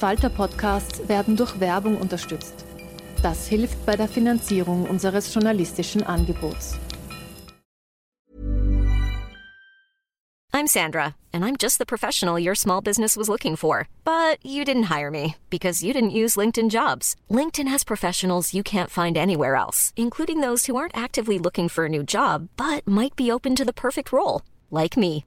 Falter-Podcasts werden durch Werbung unterstützt. Das hilft bei der Finanzierung unseres journalistischen Angebots. I'm Sandra, and I'm just the professional your small business was looking for. But you didn't hire me because you didn't use LinkedIn jobs. LinkedIn has professionals you can't find anywhere else, including those who aren't actively looking for a new job but might be open to the perfect role, like me.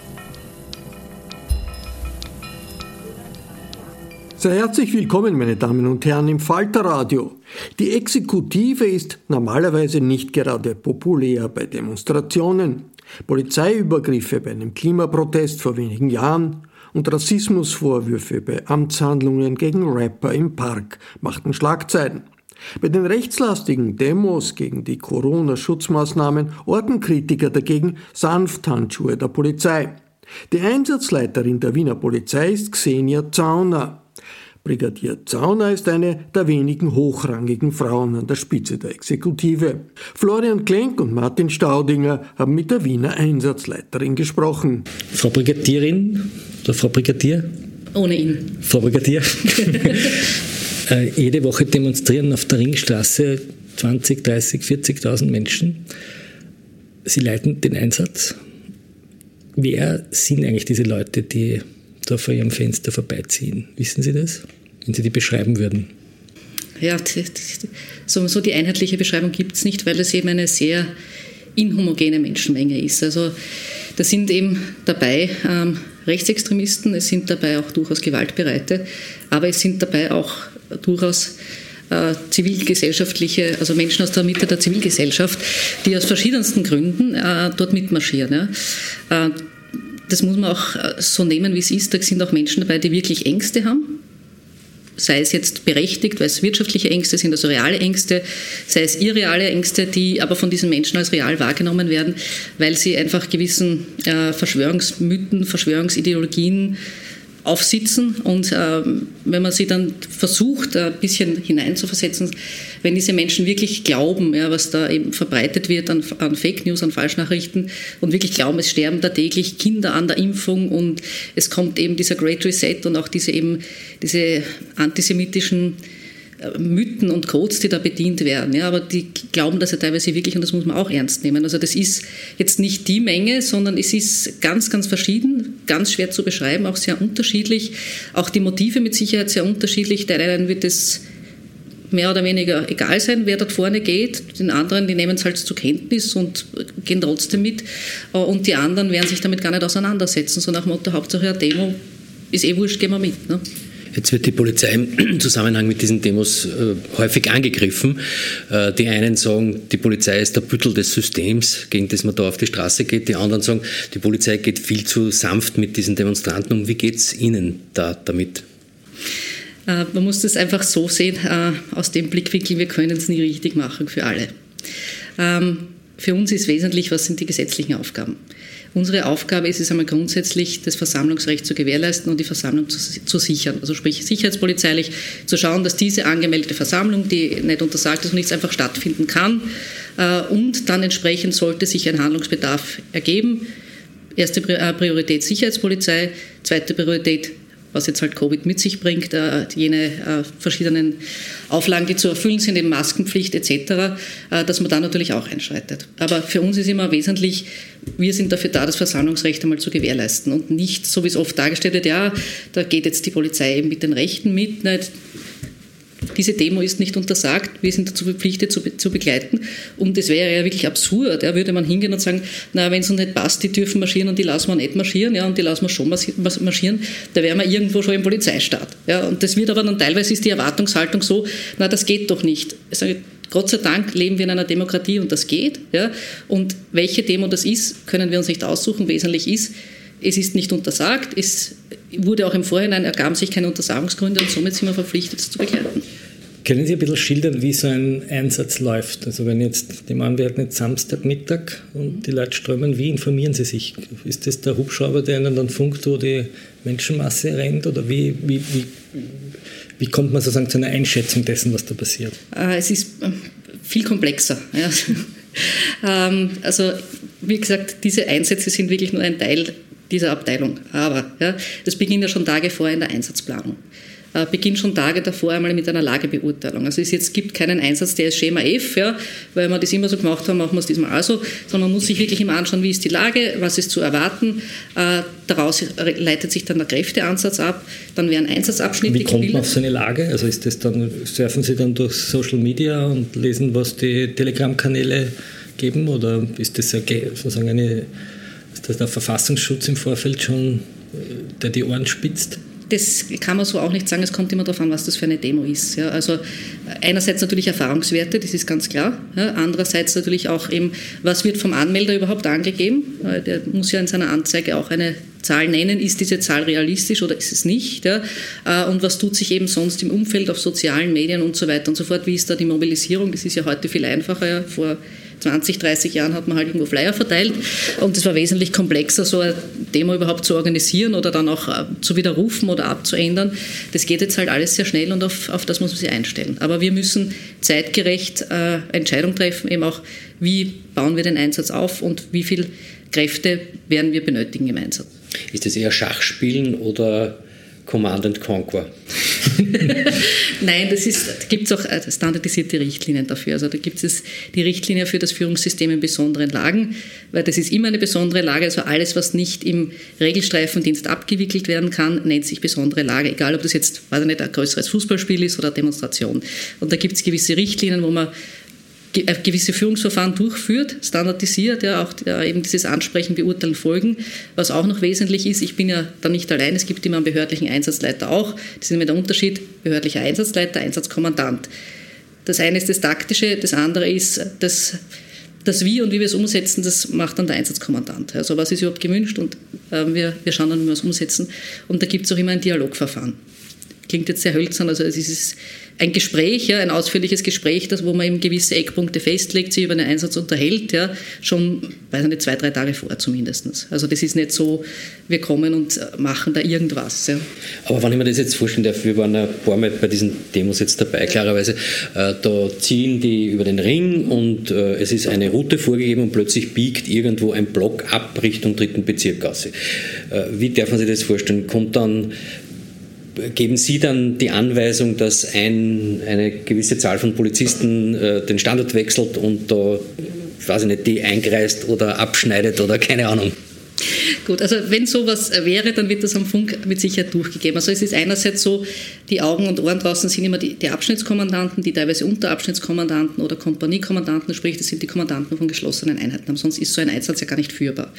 Sehr herzlich willkommen, meine Damen und Herren, im Falterradio. Die Exekutive ist normalerweise nicht gerade populär bei Demonstrationen. Polizeiübergriffe bei einem Klimaprotest vor wenigen Jahren und Rassismusvorwürfe bei Amtshandlungen gegen Rapper im Park machten Schlagzeilen. Bei den rechtslastigen Demos gegen die Corona-Schutzmaßnahmen orten Kritiker dagegen Sanfthandschuhe der Polizei. Die Einsatzleiterin der Wiener Polizei ist Xenia Zauner. Brigadier Zauner ist eine der wenigen hochrangigen Frauen an der Spitze der Exekutive. Florian Klenk und Martin Staudinger haben mit der Wiener Einsatzleiterin gesprochen. Frau Brigadierin oder Frau Brigadier? Ohne ihn. Frau Brigadier. äh, jede Woche demonstrieren auf der Ringstraße 20, 30, 40.000 Menschen. Sie leiten den Einsatz. Wer sind eigentlich diese Leute, die da vor Ihrem Fenster vorbeiziehen. Wissen Sie das? Wenn Sie die beschreiben würden. Ja, so die einheitliche Beschreibung gibt es nicht, weil es eben eine sehr inhomogene Menschenmenge ist. Also da sind eben dabei ähm, Rechtsextremisten, es sind dabei auch durchaus Gewaltbereite, aber es sind dabei auch durchaus äh, zivilgesellschaftliche, also Menschen aus der Mitte der Zivilgesellschaft, die aus verschiedensten Gründen äh, dort mitmarschieren. Ja. Äh, das muss man auch äh, so nehmen, wie es ist. Da sind auch Menschen dabei, die wirklich Ängste haben. Sei es jetzt berechtigt, weil es wirtschaftliche Ängste sind, also reale Ängste, sei es irreale Ängste, die aber von diesen Menschen als real wahrgenommen werden, weil sie einfach gewissen äh, Verschwörungsmythen, Verschwörungsideologien aufsitzen und äh, wenn man sie dann versucht, ein bisschen hineinzuversetzen, wenn diese Menschen wirklich glauben, ja, was da eben verbreitet wird an, an, Fake News, an Falschnachrichten und wirklich glauben, es sterben da täglich Kinder an der Impfung und es kommt eben dieser Great Reset und auch diese eben diese antisemitischen Mythen und Codes, die da bedient werden. Ja, aber die glauben das ja teilweise wirklich und das muss man auch ernst nehmen. Also das ist jetzt nicht die Menge, sondern es ist ganz, ganz verschieden, ganz schwer zu beschreiben, auch sehr unterschiedlich. Auch die Motive mit Sicherheit sehr unterschiedlich. Der einen wird es mehr oder weniger egal sein, wer dort vorne geht. Den anderen, die nehmen es halt zur Kenntnis und gehen trotzdem mit. Und die anderen werden sich damit gar nicht auseinandersetzen. So nach dem Motto, Hauptsache eine Demo ist eh wurscht, gehen wir mit. Ne? Jetzt wird die Polizei im Zusammenhang mit diesen Demos äh, häufig angegriffen. Äh, die einen sagen, die Polizei ist der Büttel des Systems, gegen das man da auf die Straße geht. Die anderen sagen, die Polizei geht viel zu sanft mit diesen Demonstranten um. Wie geht es Ihnen da damit? Äh, man muss das einfach so sehen, aus dem Blickwinkel, wir können es nie richtig machen für alle. Ähm, für uns ist wesentlich, was sind die gesetzlichen Aufgaben. Unsere Aufgabe ist es einmal grundsätzlich, das Versammlungsrecht zu gewährleisten und die Versammlung zu, zu, sichern. Also sprich sicherheitspolizeilich zu schauen, dass diese angemeldete Versammlung, die nicht untersagt ist und nichts einfach stattfinden kann, äh, und dann entsprechend sollte sich ein Handlungsbedarf ergeben. Erste äh, Priorität Sicherheitspolizei, zweite Priorität was jetzt halt Covid mit sich bringt, äh, jene äh, verschiedenen Auflagen, die zu erfüllen sind, eben Maskenpflicht etc., äh, dass man da natürlich auch einschreitet. Aber für uns ist immer wesentlich, wir sind dafür da, das Versammlungsrecht einmal zu gewährleisten und nicht, so wie es oft dargestellt wird, ja, da geht jetzt die Polizei eben mit den Rechten mit. Nicht? Diese Demo ist nicht untersagt, wir sind dazu verpflichtet zu, zu begleiten. Und es wäre ja wirklich absurd, ja, würde man hingehen und sagen, na, wenn es uns nicht passt, die dürfen marschieren und die lassen wir nicht marschieren, ja, und die lassen wir schon marschieren, da wären wir irgendwo schon im Polizeistaat. Ja, und das wird aber dann teilweise ist die Erwartungshaltung so, na, das geht doch nicht. Ich sage, Gott sei Dank leben wir in einer Demokratie und das geht. Ja? Und welche Demo das ist, können wir uns nicht aussuchen. Wesentlich ist, es ist nicht untersagt, es wurde auch im Vorhinein, ergaben sich keine Untersagungsgründe und somit sind wir verpflichtet, es zu begleiten. Können Sie ein bisschen schildern, wie so ein Einsatz läuft? Also wenn jetzt, die Mann wird nicht Samstagmittag und die Leute strömen, wie informieren Sie sich? Ist das der Hubschrauber, der Ihnen dann funkt, wo die Menschenmasse rennt? Oder wie, wie, wie, wie kommt man sozusagen zu einer Einschätzung dessen, was da passiert? Äh, es ist äh, viel komplexer. Ja. Ähm, also wie gesagt, diese Einsätze sind wirklich nur ein Teil dieser Abteilung. Aber ja, das beginnt ja schon Tage vorher in der Einsatzplanung. Äh, beginnt schon Tage davor einmal mit einer Lagebeurteilung. Also es jetzt gibt keinen Einsatz, der ist Schema F, ja, weil wir das immer so gemacht haben, machen wir es diesmal auch so, sondern man muss sich wirklich immer anschauen, wie ist die Lage, was ist zu erwarten. Äh, daraus leitet sich dann der Kräfteansatz ab, dann werden Einsatzabschnitte Wie kommt man auf so eine Lage? Also ist das dann, surfen Sie dann durch Social Media und lesen, was die Telegram-Kanäle geben oder ist das sozusagen eine, ist das der Verfassungsschutz im Vorfeld schon, äh, der die Ohren spitzt? Das kann man so auch nicht sagen. Es kommt immer darauf an, was das für eine Demo ist. Ja, also einerseits natürlich Erfahrungswerte, das ist ganz klar. Ja, andererseits natürlich auch eben, was wird vom Anmelder überhaupt angegeben? Der muss ja in seiner Anzeige auch eine Zahl nennen. Ist diese Zahl realistisch oder ist es nicht? Ja? Äh, und was tut sich eben sonst im Umfeld auf sozialen Medien und so weiter und so fort? Wie ist da die Mobilisierung? Das ist ja heute viel einfacher. Ja. Vor 20, 30 Jahren hat man halt irgendwo Flyer verteilt und es war wesentlich komplexer, so eine Demo überhaupt zu organisieren oder dann auch äh, zu widerrufen oder abzuändern. Das geht jetzt halt alles sehr schnell und auf, auf das muss man sich einstellen. Aber wir müssen zeitgerecht äh, Entscheidungen treffen, eben auch, wie bauen wir den Einsatz auf und wie viele Kräfte werden wir benötigen im Einsatz. Ist das eher Schachspielen oder Command and Conquer? Nein, das ist, da gibt es auch äh, standardisierte Richtlinien dafür. Also da gibt es die Richtlinie für das Führungssystem in besonderen Lagen, weil das ist immer eine besondere Lage. Also alles, was nicht im Regelstreifendienst abgewickelt werden kann, nennt sich besondere Lage. Egal, ob das jetzt, weiß ich nicht, ein größeres Fußballspiel ist oder eine Demonstration. Und da gibt es gewisse Richtlinien, wo man gewisse Führungsverfahren durchführt, standardisiert, ja, auch ja, eben dieses Ansprechen, Beurteilen, Folgen. Was auch noch wesentlich ist, ich bin ja da nicht allein, es gibt immer einen behördlichen Einsatzleiter auch. Das ist immer der Unterschied, behördlicher Einsatzleiter, Einsatzkommandant. Das eine ist das Taktische, das andere ist das, das Wie und wie wir es umsetzen, das macht dann der Einsatzkommandant. Also was ist überhaupt gewünscht und äh, wir, wir schauen dann, wie wir es umsetzen. Und da gibt es auch immer ein Dialogverfahren. Klingt jetzt sehr hölzern, also es ist ein Gespräch, ja, ein ausführliches Gespräch, das, wo man eben gewisse Eckpunkte festlegt, sich über einen Einsatz unterhält, ja, schon, weiß ich nicht, zwei, drei Tage vor zumindest. Also das ist nicht so, wir kommen und machen da irgendwas. Ja. Aber wenn ich mir das jetzt vorstellen darf, wir waren ein paar Mal bei diesen Demos jetzt dabei, klarerweise, äh, da ziehen die über den Ring und äh, es ist eine Route vorgegeben und plötzlich biegt irgendwo ein Block ab Richtung dritten Bezirkgasse. Äh, wie darf man sich das vorstellen? Kommt dann geben Sie dann die Anweisung, dass ein, eine gewisse Zahl von Polizisten äh, den Standort wechselt und da, ich weiß nicht, die eingreist oder abschneidet oder keine Ahnung? Gut, also wenn sowas wäre, dann wird das am Funk mit Sicherheit durchgegeben. Also es ist einerseits so, die Augen und Ohren draußen sind immer die, die Abschnittskommandanten, die teilweise Unterabschnittskommandanten oder Kompaniekommandanten, sprich das sind die Kommandanten von geschlossenen Einheiten. Sonst ist so ein Einsatz ja gar nicht führbar.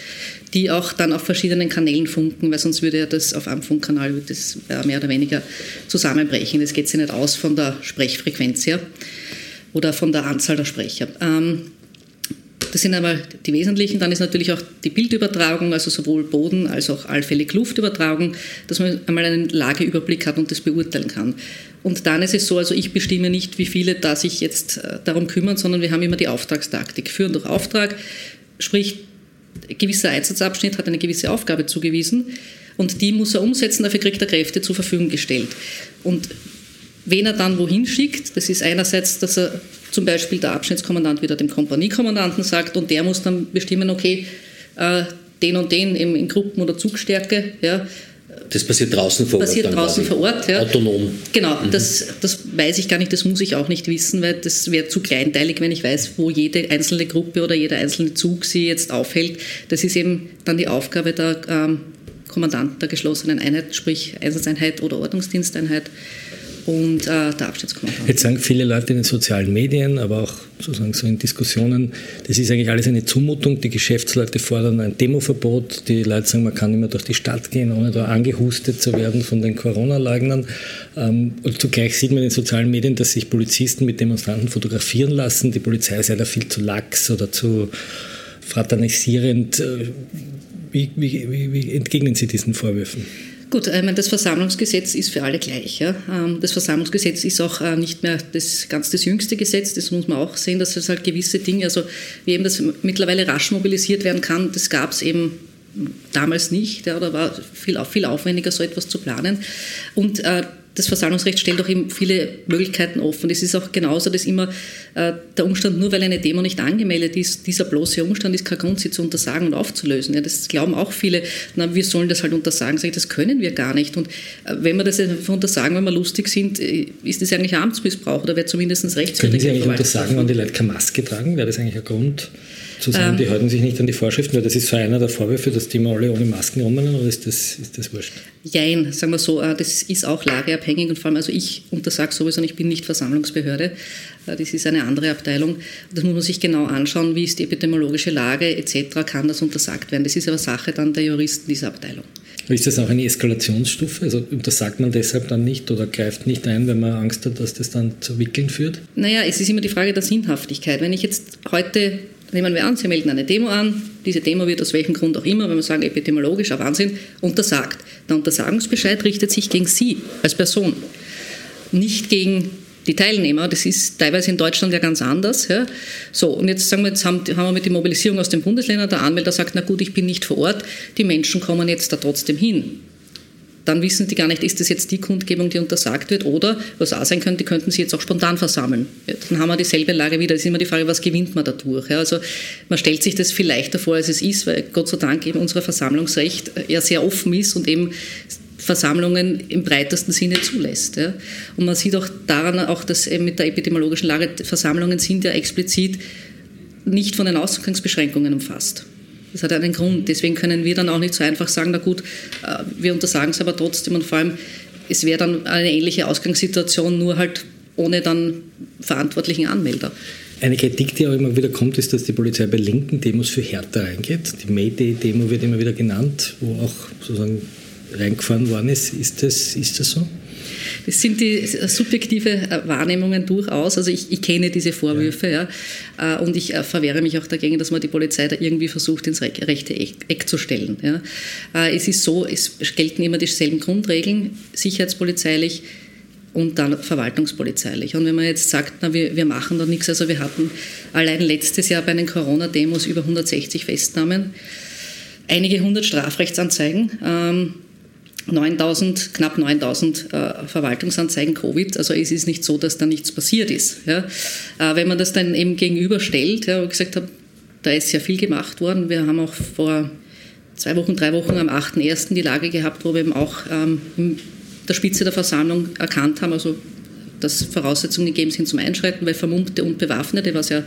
Die auch dann auf verschiedenen Kanälen funken, weil sonst würde ja das auf einem Funkkanal das mehr oder weniger zusammenbrechen. Das geht sich nicht aus von der Sprechfrequenz her oder von der Anzahl der Sprecher. Ähm, das sind einmal die wesentlichen. Dann ist natürlich auch die Bildübertragung, also sowohl Boden- als auch allfällig Luftübertragung, dass man einmal einen Lageüberblick hat und das beurteilen kann. Und dann ist es so, also ich bestimme nicht, wie viele da sich jetzt äh, darum kümmern, sondern wir haben immer die Auftragstaktik. Führen durch Auftrag, sprich ein gewisser Einsatzabschnitt hat eine gewisse Aufgabe zugewiesen und die muss er umsetzen, dafür kriegt er Kräfte zur Verfügung gestellt. Und wen er dann wohin schickt, das ist einerseits, dass er zum Beispiel der Abschnittskommandant wieder dem Kompaniekommandanten sagt und der muss dann bestimmen, okay, äh, den und den in Gruppen- oder Zugstärke, ja, das passiert draußen vor Ort. Passiert draußen vor Ort, ja. Autonom. Genau, mhm. das, das weiß ich gar nicht, das muss ich auch nicht wissen, weil das wäre zu kleinteilig, wenn ich weiß, wo jede einzelne Gruppe oder jeder einzelne Zug sie jetzt aufhält. Das ist eben dann die Aufgabe der ähm, Kommandant der geschlossenen Einheit, sprich Einsatzeinheit oder Ordnungsdiensteinheit und äh, der Abschnittskommandant. Jetzt sagen viele Leute in den sozialen Medien, aber auch sozusagen so in Diskussionen, das ist eigentlich alles eine Zumutung. Die Geschäftsleute fordern ein Demoverbot. Die Leute sagen, man kann nicht mehr durch die Stadt gehen, ohne da angehustet zu werden von den Corona-Leugnern. Ähm, und zugleich sieht man in den sozialen Medien, dass sich Polizisten mit Demonstranten fotografieren lassen. Die Polizei sei da viel zu lax oder zu fraternisierend. Äh, wie, wie, wie, wie entgegnen Sie diesen Vorwürfen? Gut, meine, das Versammlungsgesetz ist für alle gleich. Ähm, das Versammlungsgesetz ist auch äh, nicht mehr das ganz das jüngste Gesetz, das muss man auch sehen, dass es halt gewisse Dinge, also wie eben das mittlerweile rasch mobilisiert werden kann, das gab es eben damals nicht, ja, da war viel, viel aufwendiger, so etwas zu planen. Und äh, das Versammlungsrecht stellt auch eben viele Möglichkeiten offen. Es ist auch genauso, dass immer äh, der Umstand, nur weil eine Demo nicht angemeldet ist, dieser bloße Umstand ist kein Grund, sie zu untersagen und aufzulösen. Ja, das glauben auch viele, na, wir sollen das halt untersagen. Sag ich, das können wir gar nicht. Und äh, wenn wir das einfach untersagen, wenn wir lustig sind, äh, ist das eigentlich Amtsmissbrauch oder wäre zumindest rechtswidrig. Können Sie eigentlich untersagen, wenn die Leute keine Maske tragen? Wäre das eigentlich ein Grund? Zu sagen, ähm, die halten sich nicht an die Vorschriften, weil das ist so einer der Vorwürfe, dass die mal alle ohne Masken rumrennen, oder ist das, ist das wurscht? Jein, sagen wir so, äh, das ist auch lageabhängig und vor allem, also ich untersage sowieso, ich bin nicht Versammlungsbehörde, äh, das ist eine andere Abteilung. Das muss man sich genau anschauen, wie ist die epidemiologische Lage etc., kann das untersagt werden. Das ist aber Sache dann der Juristen dieser Abteilung. Ist das auch eine Eskalationsstufe? Also untersagt man deshalb dann nicht oder greift nicht ein, wenn man Angst hat, dass das dann zu Wickeln führt? Naja, es ist immer die Frage der Sinnhaftigkeit. Wenn ich jetzt heute Nehmen wir an, Sie melden eine Demo an, diese Demo wird aus welchem Grund auch immer, wenn wir sagen epidemiologischer Wahnsinn, untersagt. Der Untersagungsbescheid richtet sich gegen Sie als Person, nicht gegen die Teilnehmer. Das ist teilweise in Deutschland ja ganz anders. Ja. So, und jetzt sagen wir, jetzt haben, haben wir mit der Mobilisierung aus den Bundesländern, der Anmelder sagt, na gut, ich bin nicht vor Ort, die Menschen kommen jetzt da trotzdem hin dann wissen die gar nicht, ist das jetzt die Kundgebung, die untersagt wird oder, was auch sein könnte, die könnten sie jetzt auch spontan versammeln. Dann haben wir dieselbe Lage wieder. Das ist immer die Frage, was gewinnt man dadurch? Ja, also man stellt sich das viel leichter vor, als es ist, weil Gott sei Dank eben unser Versammlungsrecht ja sehr offen ist und eben Versammlungen im breitesten Sinne zulässt. Ja. Und man sieht auch daran, auch dass mit der epidemiologischen Lage Versammlungen sind ja explizit nicht von den Ausgangsbeschränkungen umfasst. Das hat einen Grund. Deswegen können wir dann auch nicht so einfach sagen, na gut, äh, wir untersagen es aber trotzdem und vor allem, es wäre dann eine ähnliche Ausgangssituation, nur halt ohne dann verantwortlichen Anmelder. Eine Kritik, die auch immer wieder kommt, ist, dass die Polizei bei linken Demos für härter reingeht. Die Mayday-Demo wird immer wieder genannt, wo auch sozusagen reingefahren worden ist. Ist das, ist das so? Das sind die subjektive äh, Wahrnehmungen durchaus. Also ich, ich kenne diese Vorwürfe ja. ja. Äh, und ich äh, verwehre mich auch dagegen, dass man die Polizei da irgendwie versucht, ins rechte Eck zu stellen. Ja. Es ist so, es gelten immer dieselben Grundregeln, sicherheitspolizeilich und dann verwaltungspolizeilich. Und wenn man jetzt sagt, na, wir, wir machen da nichts, also wir hatten allein letztes Jahr bei den Corona-Demos über 160 Festnahmen, einige hundert Strafrechtsanzeigen. Ähm, 9000, knapp 9000 äh, Verwaltungsanzeigen Covid. Also es ist nicht so, dass da nichts passiert ist. Ja. Äh, wenn man das dann eben gegenüberstellt, ja, wo ich gesagt habe, da ist sehr viel gemacht worden. Wir haben auch vor zwei Wochen, drei Wochen am 8.1. die Lage gehabt, wo wir eben auch ähm, in der Spitze der Versammlung erkannt haben, also dass Voraussetzungen gegeben sind zum Einschreiten, weil Vermummte und Bewaffnete, was ja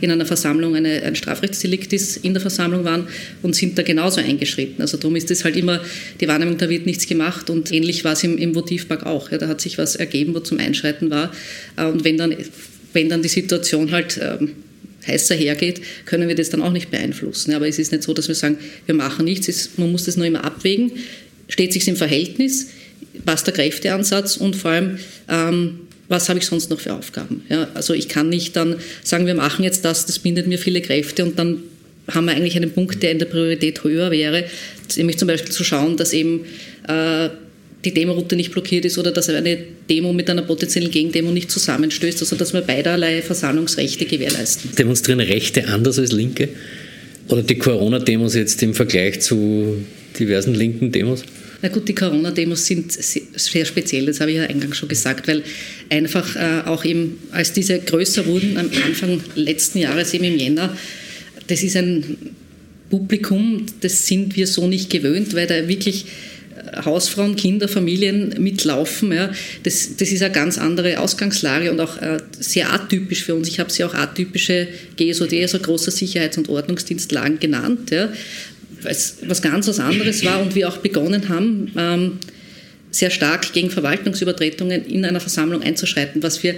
in einer Versammlung eine, ein Strafrechtsdelikt ist, in der Versammlung waren und sind da genauso eingeschritten. Also darum ist es halt immer die Wahrnehmung, da wird nichts gemacht und ähnlich war es im, im Votivpark auch. Ja, da hat sich was ergeben, wo zum Einschreiten war. Äh, und wenn dann, wenn dann die Situation halt ähm, heißer hergeht, können wir das dann auch nicht beeinflussen. Aber es ist nicht so, dass wir sagen, wir machen nichts. man muss das nur immer abwägen. Steht sich im Verhältnis? Passt der Kräfteansatz? Und vor allem, ähm, was habe ich sonst noch für Aufgaben? Ja, also ich kann nicht dann sagen, wir machen jetzt das, das bindet mir viele Kräfte und dann haben wir eigentlich einen Punkt, der in der Priorität höher wäre, nämlich zum Beispiel zu schauen, dass eben äh, die Demoroute nicht blockiert ist oder dass eine Demo mit einer potenziellen Gegendemo nicht zusammenstößt, also dass wir beiderlei Versammlungsrechte gewährleisten. Demonstrieren Rechte anders als Linke? Oder die Corona-Demos jetzt im Vergleich zu diversen linken Demos? Na gut, die Corona-Demos sind sehr speziell, das habe ich ja eingangs schon gesagt, weil einfach äh, auch eben, als diese größer wurden, am Anfang letzten Jahres, eben im Jänner, das ist ein Publikum, das sind wir so nicht gewöhnt, weil da wirklich äh, Hausfrauen, Kinder, Familien mitlaufen. Ja. Das, das ist eine ganz andere Ausgangslage und auch äh, sehr atypisch für uns. Ich habe sie auch atypische GSOD, also großer Sicherheits- und Ordnungsdienstlagen genannt. Ja es was ganz was anderes war und wir auch begonnen haben, ähm, sehr stark gegen Verwaltungsübertretungen in einer Versammlung einzuschreiten, was wir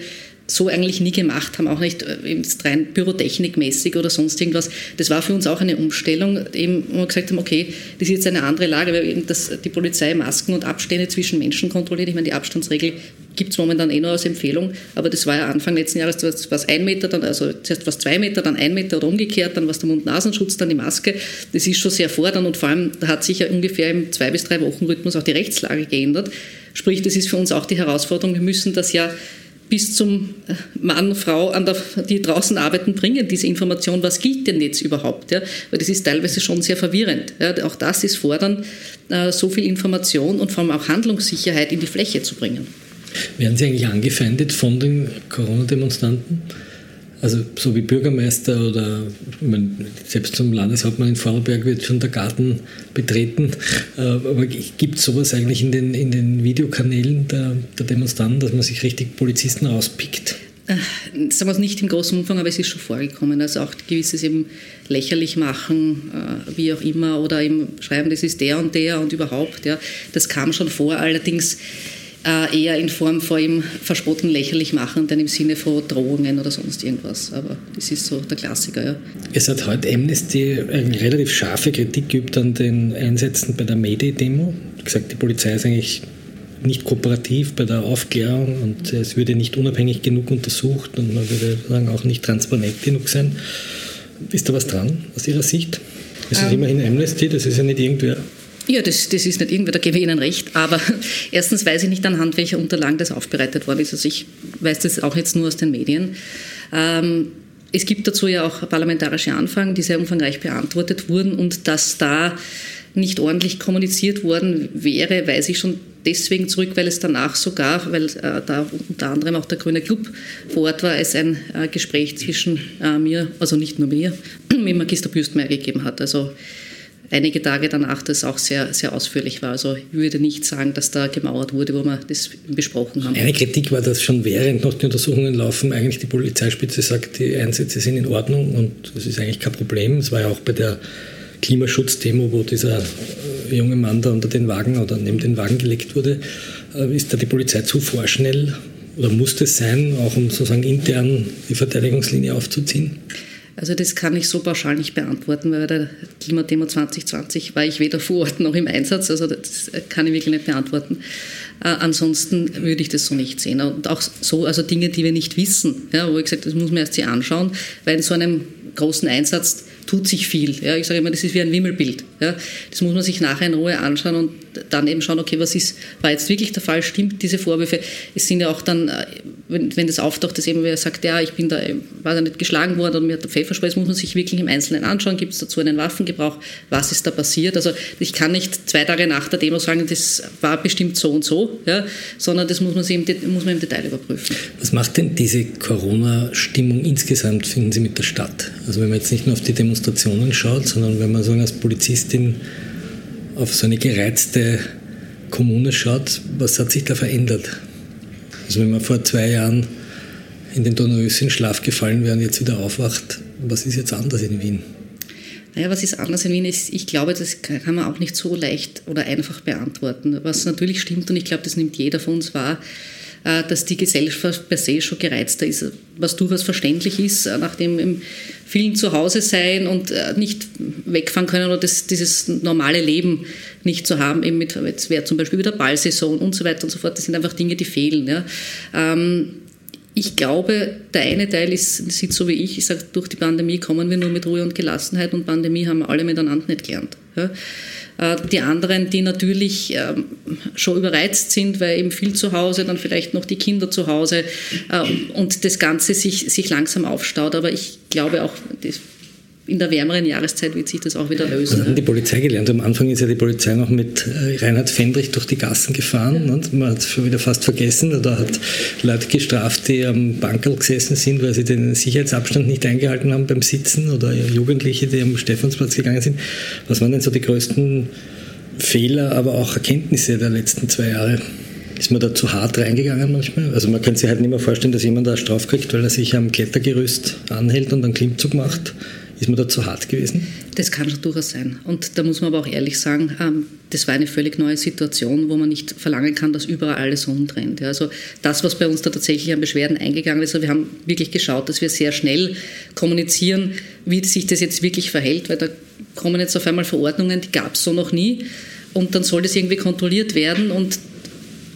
so eigentlich nie gemacht haben, auch nicht äh, rein pyrotechnikmäßig oder sonst irgendwas. Das war für uns auch eine Umstellung, eben, wo wir gesagt haben, okay, das ist jetzt eine andere Lage, weil eben das, die Polizei Masken und Abstände zwischen Menschen kontrolliert. Ich meine, die Abstandsregel gibt es momentan eh nur als Empfehlung, aber das war ja Anfang letzten Jahres, was ein Meter, dann, also zuerst was zwei Meter, dann ein Meter oder umgekehrt, dann was der Mund-Nasenschutz, dann die Maske. Das ist schon sehr fordernd und vor allem da hat sich ja ungefähr im zwei bis drei Wochen Rhythmus auch die Rechtslage geändert. Sprich, das ist für uns auch die Herausforderung, wir müssen das ja bis zum Mann, Frau, der, die draußen arbeiten, bringen diese Information, was gilt denn jetzt überhaupt? Ja? Weil das ist teilweise schon sehr verwirrend. Ja? Auch das ist fordernd, äh, so viel Information und vor allem auch Handlungssicherheit in die Fläche zu bringen. Werden Sie eigentlich angefeindet von den Corona-Demonstranten? Also so wie Bürgermeister oder meine, selbst zum Landeshauptmann in Vorarlberg wird schon der Garten betreten. Äh, aber gibt es sowas eigentlich in den, in den Videokanälen der, der Demonstranten, dass man sich richtig Polizisten rauspickt? Äh, sagen wir es nicht im großen Umfang, aber es ist schon vorgekommen. Also auch gewisses eben lächerlich machen, äh, wie auch immer, oder eben schreiben, das ist der und der und überhaupt. Ja, das kam schon vor. Allerdings äh, eher in Form von ihm verspotten, lächerlich machen, denn im Sinne von Drohungen oder sonst irgendwas. Aber das ist so der Klassiker. Ja. Es hat heute Amnesty eine relativ scharfe Kritik geübt an den Einsätzen bei der Mayday-Demo. gesagt, die Polizei ist eigentlich nicht kooperativ bei der Aufklärung und es würde nicht unabhängig genug untersucht und man würde sagen auch nicht transparent genug sein. Ist da was dran aus Ihrer Sicht? Es ist ähm, immerhin Amnesty, das ist ja nicht irgendwer. Ja, das, das ist nicht irgendwie, da gebe ich Ihnen recht. Aber erstens weiß ich nicht anhand welcher Unterlagen das aufbereitet worden ist. Also ich weiß das auch jetzt nur aus den Medien. Ähm, es gibt dazu ja auch parlamentarische Anfragen, die sehr umfangreich beantwortet wurden und dass da nicht ordentlich kommuniziert worden wäre, weiß ich schon deswegen zurück, weil es danach sogar, weil äh, da unter anderem auch der Grüne Club vor Ort war, es ein äh, Gespräch zwischen äh, mir, also nicht nur mir, mit Magister Büstmeier gegeben hat. Also einige Tage danach das auch sehr, sehr ausführlich war. Also ich würde nicht sagen, dass da gemauert wurde, wo wir das besprochen haben. Eine Kritik war, dass schon während noch die Untersuchungen laufen, eigentlich die Polizeispitze sagt, die Einsätze sind in Ordnung und das ist eigentlich kein Problem. Es war ja auch bei der Klimaschutzdemo, wo dieser äh, junge Mann da unter den Wagen oder neben den Wagen gelegt wurde. Äh, ist da die Polizei zu vorschnell oder muss das sein, auch um sozusagen intern die Verteidigungslinie aufzuziehen? Also das kann ich so pauschal nicht beantworten, weil bei der Klimademo 2020 war ich weder vor Ort noch im Einsatz, also das kann ich wirklich nicht beantworten. Äh, ansonsten würde ich das so nicht sehen. Und auch so, also Dinge, die wir nicht wissen, ja, wo ich gesagt das muss man erst sich anschauen, weil in so einem großen Einsatz tut sich viel. Ja, ich sage immer, das ist wie ein Wimmelbild. Ja. Das muss man sich nachher in Ruhe anschauen und dann eben schauen, okay, was ist, war jetzt wirklich der Fall, stimmt diese Vorwürfe? Es sind ja auch dann, äh, wenn, wenn das auftaucht, dass eben wer sagt, ja, ich bin da, war da nicht geschlagen worden oder mir hat der Pfefferspray, das muss man sich wirklich im Einzelnen anschauen, gibt es dazu einen Waffengebrauch, was ist da passiert? Also ich kann nicht zwei Tage nach der Demo sagen, das war bestimmt so und so, ja, sondern das muss man, sich im, muss man im Detail überprüfen. Was macht denn diese Corona-Stimmung insgesamt, finden Sie, mit der Stadt? Also wenn man jetzt nicht nur auf die Demonstrationen schaut, sondern wenn man sagen als Polizistin auf so eine gereizte Kommune schaut, was hat sich da verändert? Also wenn man vor zwei Jahren in den Donauössien Schlaf gefallen wäre und jetzt wieder aufwacht, was ist jetzt anders in Wien? Naja, was ist anders in Wien? Ich glaube, das kann man auch nicht so leicht oder einfach beantworten. Was natürlich stimmt, und ich glaube, das nimmt jeder von uns wahr, dass die Gesellschaft per se schon gereizter ist, was durchaus verständlich ist, äh, nachdem vielen zu Hause sein und äh, nicht wegfahren können oder das, dieses normale Leben nicht zu haben, eben mit, jetzt wäre zum Beispiel wieder Ballsaison und so weiter und so fort, das sind einfach Dinge, die fehlen. Ja. Ähm, ich glaube, der eine Teil ist, sieht so wie ich, ich sage, durch die Pandemie kommen wir nur mit Ruhe und Gelassenheit und Pandemie haben wir alle miteinander nicht gelernt. Ja. Äh, die anderen, die natürlich ähm, schon überreizt sind, weil eben viel zu Hause, dann vielleicht noch die Kinder zu Hause äh, und das Ganze sich, sich langsam aufstaut. Aber ich glaube auch, das in der wärmeren Jahreszeit wird sich das auch wieder lösen. Und die Polizei gelernt. Am Anfang ist ja die Polizei noch mit äh, Reinhard Fendrich durch die Gassen gefahren. Ja. Und man hat es schon wieder fast vergessen. Oder hat Leute gestraft, die am Bankerl gesessen sind, weil sie den Sicherheitsabstand nicht eingehalten haben beim Sitzen. Oder Jugendliche, die am Stephansplatz gegangen sind. Was waren denn so die größten Fehler, aber auch Erkenntnisse der letzten zwei Jahre? Ist man da zu hart reingegangen manchmal? Also man kann sich halt nicht mehr vorstellen, dass jemand da Straf kriegt, weil er sich am Klettergerüst anhält und einen Klimmzug macht. Ist man da zu hart gewesen? Das kann schon durchaus sein. Und da muss man aber auch ehrlich sagen, ähm, das war eine völlig neue Situation, wo man nicht verlangen kann, dass überall alles umdreht. Also das, was bei uns da tatsächlich an Beschwerden eingegangen ist, also wir haben wirklich geschaut, dass wir sehr schnell kommunizieren, wie sich das jetzt wirklich verhält, weil da kommen jetzt auf einmal Verordnungen, die gab es so noch nie. Und dann soll das irgendwie kontrolliert werden und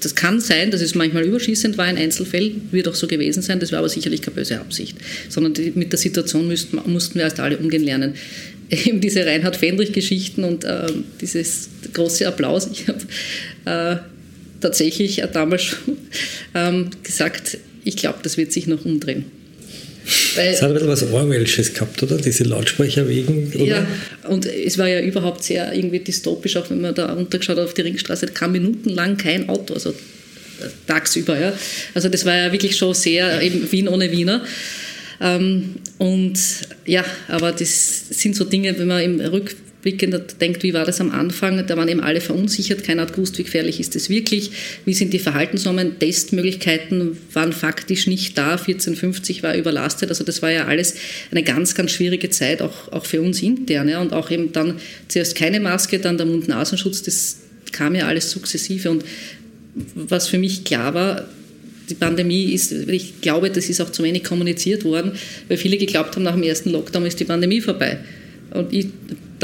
das kann sein, dass es manchmal überschießend war in Einzelfällen, wird auch so gewesen sein, das war aber sicherlich keine böse Absicht, sondern die, mit der Situation müssten, mussten wir erst alle umgehen lernen. Eben diese Reinhard Fendrich-Geschichten und äh, dieses große Applaus. Ich habe äh, tatsächlich damals ähm, gesagt, ich glaube, das wird sich noch umdrehen. Weil, es hat ein bisschen was Orwellsches gehabt, oder? Diese Lautsprecher wegen. Oder? Ja, und es war ja überhaupt sehr irgendwie dystopisch, auch wenn man da runtergeschaut hat auf die Ringstraße, da kam minutenlang kein Auto, also tagsüber. Ja. Also das war ja wirklich schon sehr eben Wien ohne Wiener. Ähm, und ja, aber das sind so Dinge, wenn man im Rück rückblickend denkt, wie war das am Anfang, da waren eben alle verunsichert, keiner hat gewusst, wie gefährlich ist es wirklich, wie sind die Verhaltensnormen, Testmöglichkeiten waren faktisch nicht da, 1450 war überlastet, also das war ja alles eine ganz, ganz schwierige Zeit, auch, auch für uns intern ja, und auch eben dann zuerst keine Maske, dann der Mund-Nasenschutz, das kam ja alles sukzessive. Und was für mich klar war, die Pandemie ist, ich glaube, das ist auch zu wenig kommuniziert worden, weil viele geglaubt haben, nach dem ersten Lockdown ist die Pandemie vorbei. Und ich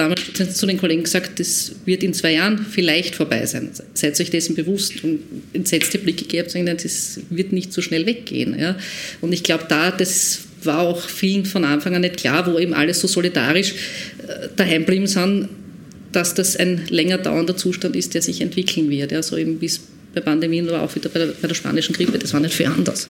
damals zu den Kollegen gesagt, das wird in zwei Jahren vielleicht vorbei sein. Seid euch dessen bewusst und entsetzte Blicke gehabt, sagen, das wird nicht so schnell weggehen. Ja. Und ich glaube, da, das war auch vielen von Anfang an nicht klar, wo eben alles so solidarisch äh, daheim blieben sind, dass das ein länger dauernder Zustand ist, der sich entwickeln wird. Ja. So eben wie es bei Pandemien war, auch wieder bei der, bei der spanischen Grippe, das war nicht viel anders.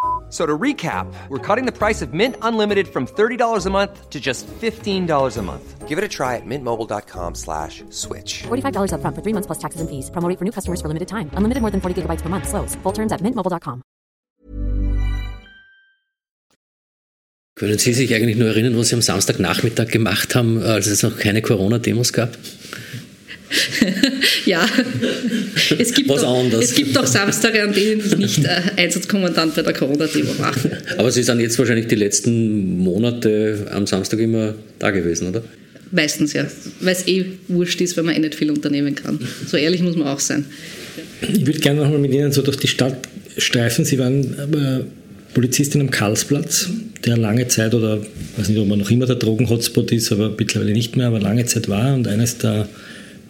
So to recap, we're cutting the price of Mint Unlimited from $30 a month to just $15 a month. Give it a try at mintmobile.com slash switch. $45 up front for three months plus taxes and fees. Promoting for new customers for limited time. Unlimited more than 40 gigabytes per month. Slows. Full terms at mintmobile.com. Können Sie sich eigentlich nur erinnern, was Sie am Samstagnachmittag gemacht haben, äh, als es noch keine Corona-Demos gab? ja, es gibt, Was doch, anders. es gibt auch Samstage, an denen ich nicht äh, Einsatzkommandant bei der Corona-Demo mache. Aber Sie sind jetzt wahrscheinlich die letzten Monate am Samstag immer da gewesen, oder? Meistens ja, weil es eh wurscht ist, weil man eh nicht viel unternehmen kann. So ehrlich muss man auch sein. Ich würde gerne nochmal mit Ihnen so durch die Stadt streifen. Sie waren äh, Polizistin am Karlsplatz, der lange Zeit, oder ich weiß nicht, ob man noch immer der Drogen-Hotspot ist, aber mittlerweile nicht mehr, aber lange Zeit war und eines der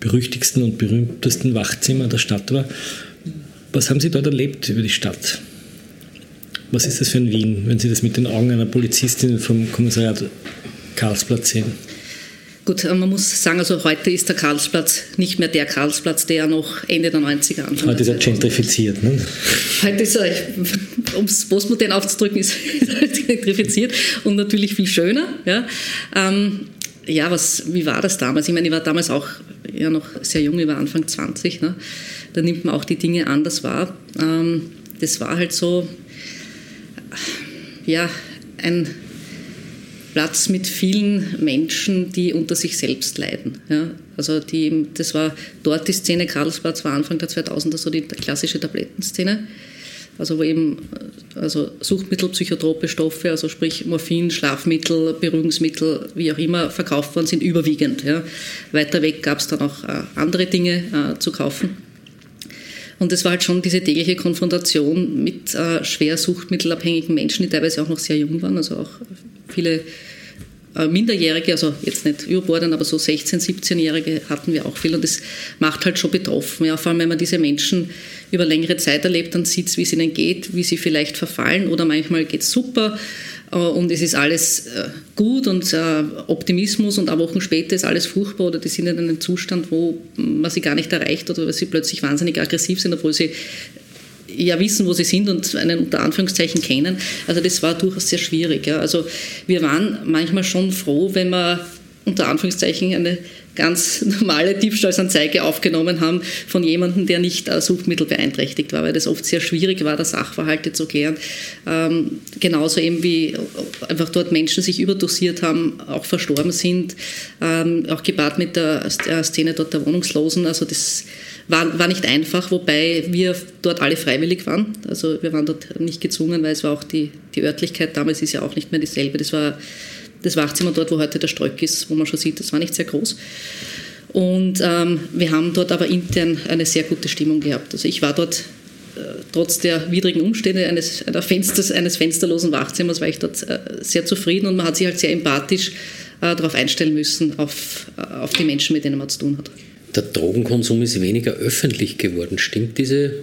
berüchtigsten und berühmtesten Wachzimmer der Stadt war. Was haben Sie dort erlebt über die Stadt? Was ist das für ein Wien, wenn Sie das mit den Augen einer Polizistin vom Kommissariat Karlsplatz sehen? Gut, man muss sagen, also heute ist der Karlsplatz nicht mehr der Karlsplatz, der noch Ende der 90er Anfang Heute ist er gentrifiziert, ne? Heute ist er, um es postmodern aufzudrücken, ist er gentrifiziert und natürlich viel schöner. Ja, ähm, ja was, wie war das damals? Ich meine, ich war damals auch ja noch sehr jung, ich war Anfang 20. Ne? Da nimmt man auch die Dinge anders wahr. Ähm, das war halt so, ja, ein Platz mit vielen Menschen, die unter sich selbst leiden. Ja? Also die, das war dort die Szene, Karlsplatz war Anfang der 2000er so die klassische Tablettenszene. Also wo eben also Suchtmittel, psychotrope Stoffe, also sprich Morphin, Schlafmittel, Beruhigungsmittel, wie auch immer, verkauft worden sind, überwiegend. Ja. Weiter weg gab es dann auch äh, andere Dinge äh, zu kaufen. Und es war halt schon diese tägliche Konfrontation mit äh, schwer suchtmittelabhängigen Menschen, die teilweise auch noch sehr jung waren, also auch viele Minderjährige, also jetzt nicht überbordend, aber so 16-, 17-Jährige hatten wir auch viel und das macht halt schon betroffen. Ja, vor allem, wenn man diese Menschen über längere Zeit erlebt, dann sieht wie es ihnen geht, wie sie vielleicht verfallen oder manchmal geht es super äh, und es ist alles äh, gut und äh, Optimismus und ein Wochen später ist alles furchtbar oder die sind in einem Zustand, wo man sie gar nicht erreicht oder weil sie plötzlich wahnsinnig aggressiv sind, obwohl sie ja wissen, wo sie sind und einen unter Anführungszeichen kennen. Also das war durchaus sehr schwierig. Ja. Also wir waren manchmal schon froh, wenn wir unter Anführungszeichen eine ganz normale Diebstahlsanzeige aufgenommen haben von jemandem, der nicht äh, suchtmittelbeeinträchtigt war, weil das oft sehr schwierig war, das Sachverhalte zu klären. Ähm, genauso eben wie einfach dort Menschen sich überdosiert haben, auch verstorben sind, ähm, auch gepaart mit der Szene dort der Wohnungslosen. Also das war, war nicht einfach, wobei wir dort alle freiwillig waren. Also wir waren dort nicht gezwungen, weil es war auch die, die Örtlichkeit damals ist ja auch nicht mehr dieselbe. Das war das Wachzimmer dort, wo heute der Streuk ist, wo man schon sieht, das war nicht sehr groß. Und ähm, wir haben dort aber intern eine sehr gute Stimmung gehabt. Also ich war dort äh, trotz der widrigen Umstände eines, Fensters, eines fensterlosen Wachzimmers, war ich dort äh, sehr zufrieden und man hat sich halt sehr empathisch äh, darauf einstellen müssen, auf, auf die Menschen, mit denen man zu tun hat. Der Drogenkonsum ist weniger öffentlich geworden. Stimmt diese,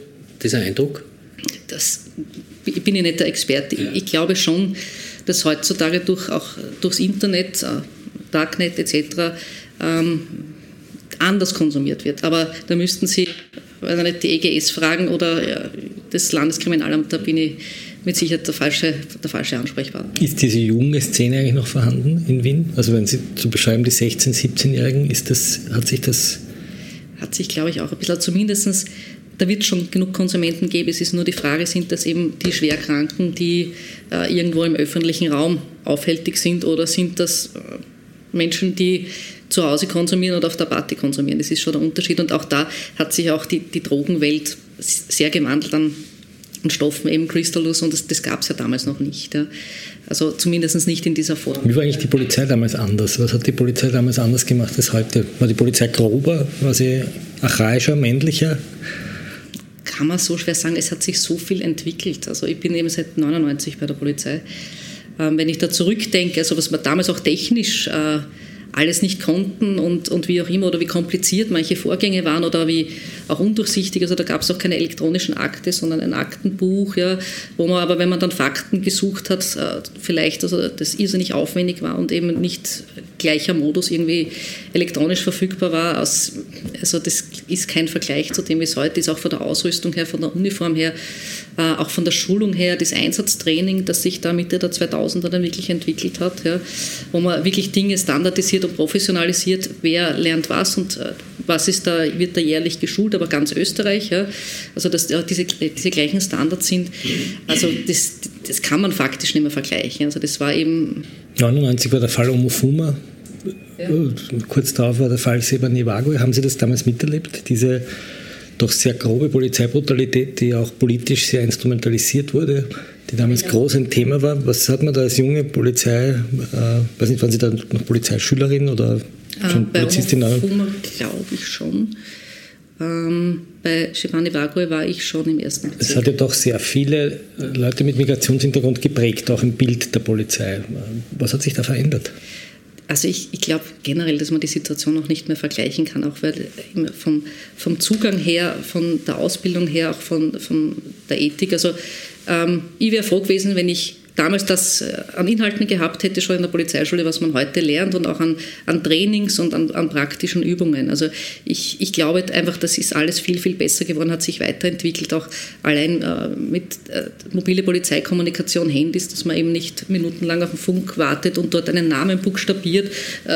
dieser Eindruck? Das ich bin ich nicht der Experte. Ja. Ich, ich glaube schon, dass heutzutage durch, auch durchs Internet, äh, Darknet etc. Ähm, anders konsumiert wird. Aber da müssten Sie also nicht die EGS fragen oder ja, das Landeskriminalamt, da bin ich mit Sicherheit der falsche, der falsche Ansprechpartner. Ist diese junge Szene eigentlich noch vorhanden in Wien? Also wenn Sie zu beschreiben, die 16-, 17-Jährigen, hat sich das... Hat sich, glaube ich, auch ein bisschen, zumindest da wird es schon genug Konsumenten geben. Es ist nur die Frage, sind das eben die Schwerkranken, die äh, irgendwo im öffentlichen Raum aufhältig sind oder sind das äh, Menschen, die zu Hause konsumieren oder auf der Party konsumieren. Das ist schon der Unterschied. Und auch da hat sich auch die, die Drogenwelt sehr gewandelt an, an Stoffen, eben Crystallus, und das, das gab es ja damals noch nicht. Ja. Also zumindest nicht in dieser Form. Wie war eigentlich die Polizei damals anders? Was hat die Polizei damals anders gemacht als heute? War die Polizei grober? War sie archaischer, männlicher? kann man so schwer sagen, es hat sich so viel entwickelt. Also ich bin eben seit 99 bei der Polizei. Ähm, wenn ich da zurückdenke, also was man damals auch technisch äh, alles nicht konnten und, und wie auch immer oder wie kompliziert manche Vorgänge waren oder wie auch undurchsichtig. Also da gab es auch keine elektronischen Akte, sondern ein Aktenbuch, ja, wo man aber, wenn man dann Fakten gesucht hat, äh, vielleicht also das irrsinnig aufwendig war und eben nicht gleicher Modus irgendwie elektronisch verfügbar war. Also das ist kein Vergleich zu dem, wie es heute ist, auch von der Ausrüstung her, von der Uniform her, äh, auch von der Schulung her, das Einsatztraining, das sich da Mitte der 2000er dann wirklich entwickelt hat, ja, wo man wirklich Dinge standardisiert und professionalisiert, wer lernt was und äh, was ist da, wird da jährlich geschult, aber ganz Österreich, ja, also dass diese, diese gleichen Standards sind, also das, das kann man faktisch nicht mehr vergleichen. Also das war eben... 99 war der Fall Omofuma, ja. kurz darauf war der Fall Seba Nivago. Haben Sie das damals miterlebt, diese doch sehr grobe Polizeibrutalität, die auch politisch sehr instrumentalisiert wurde, die damals ja. groß ein Thema war. Was hat man da als junge Polizei, äh, weiß nicht, waren Sie da noch Polizeischülerin oder schon äh? Bei glaube ich schon. Ähm, bei Shivani Vagoe war ich schon im ersten Bezirk. Es hat ja doch sehr viele Leute mit Migrationshintergrund geprägt, auch im Bild der Polizei. Was hat sich da verändert? Also ich, ich glaube generell, dass man die Situation noch nicht mehr vergleichen kann, auch weil vom, vom Zugang her, von der Ausbildung her, auch von, von der Ethik. Also ähm, ich wäre froh gewesen, wenn ich damals das äh, an Inhalten gehabt hätte, schon in der Polizeischule, was man heute lernt und auch an, an Trainings und an, an, praktischen Übungen. Also ich, ich glaube einfach, das ist alles viel, viel besser geworden, hat sich weiterentwickelt, auch allein äh, mit äh, mobile Polizeikommunikation, Handys, dass man eben nicht minutenlang auf den Funk wartet und dort einen Namen buchstabiert,